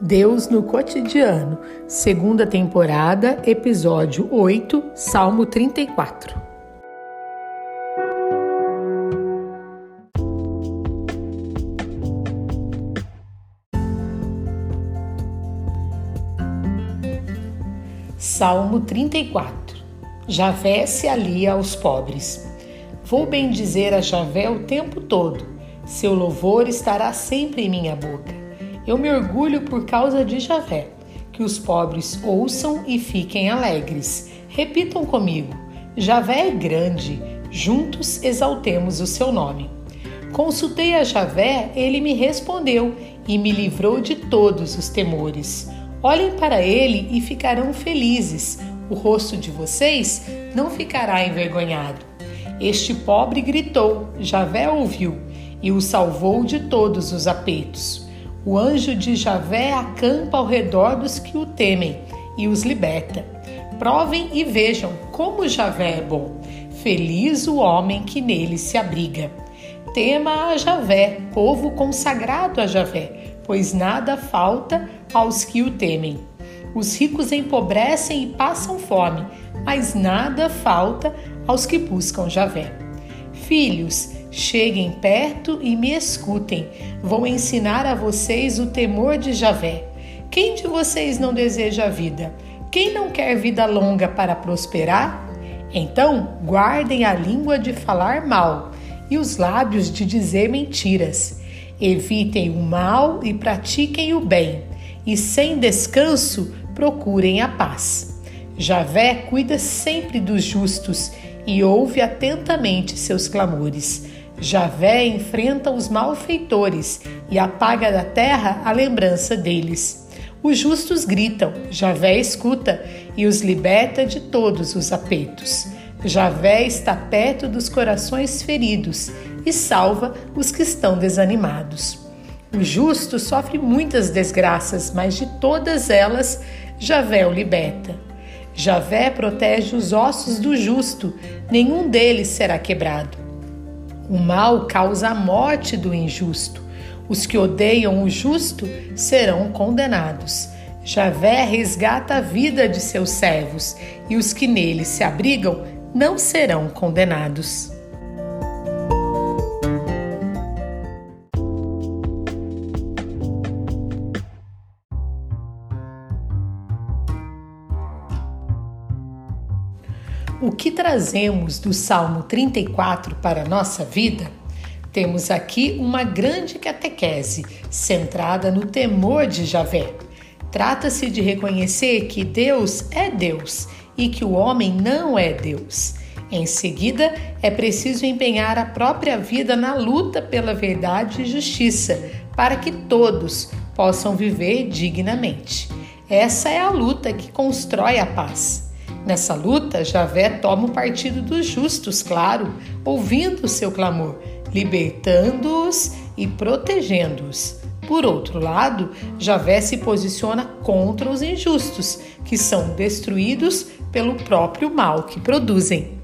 Deus no cotidiano, segunda temporada, episódio 8, Salmo 34. Salmo 34 Javé se alia aos pobres. Vou bendizer a Javé o tempo todo, seu louvor estará sempre em minha boca. Eu me orgulho por causa de Javé. Que os pobres ouçam e fiquem alegres. Repitam comigo: Javé é grande, juntos exaltemos o seu nome. Consultei a Javé, ele me respondeu e me livrou de todos os temores. Olhem para ele e ficarão felizes. O rosto de vocês não ficará envergonhado. Este pobre gritou, Javé ouviu e o salvou de todos os apetos. O anjo de Javé acampa ao redor dos que o temem e os liberta. Provem e vejam como Javé é bom. Feliz o homem que nele se abriga. Tema a Javé, povo consagrado a Javé, pois nada falta aos que o temem. Os ricos empobrecem e passam fome, mas nada falta aos que buscam Javé. Filhos, Cheguem perto e me escutem. Vou ensinar a vocês o temor de Javé. Quem de vocês não deseja a vida? Quem não quer vida longa para prosperar? Então, guardem a língua de falar mal e os lábios de dizer mentiras. Evitem o mal e pratiquem o bem, e sem descanso procurem a paz. Javé cuida sempre dos justos e ouve atentamente seus clamores. Javé enfrenta os malfeitores e apaga da terra a lembrança deles. Os justos gritam, Javé escuta e os liberta de todos os apetos. Javé está perto dos corações feridos e salva os que estão desanimados. O justo sofre muitas desgraças, mas de todas elas, Javé o liberta. Javé protege os ossos do justo, nenhum deles será quebrado. O mal causa a morte do injusto. Os que odeiam o justo serão condenados. Javé resgata a vida de seus servos, e os que nele se abrigam não serão condenados. O que trazemos do Salmo 34 para a nossa vida? Temos aqui uma grande catequese centrada no temor de Javé. Trata-se de reconhecer que Deus é Deus e que o homem não é Deus. Em seguida, é preciso empenhar a própria vida na luta pela verdade e justiça, para que todos possam viver dignamente. Essa é a luta que constrói a paz. Nessa luta, Javé toma o partido dos justos, claro, ouvindo o seu clamor, libertando-os e protegendo-os. Por outro lado, Javé se posiciona contra os injustos, que são destruídos pelo próprio mal que produzem.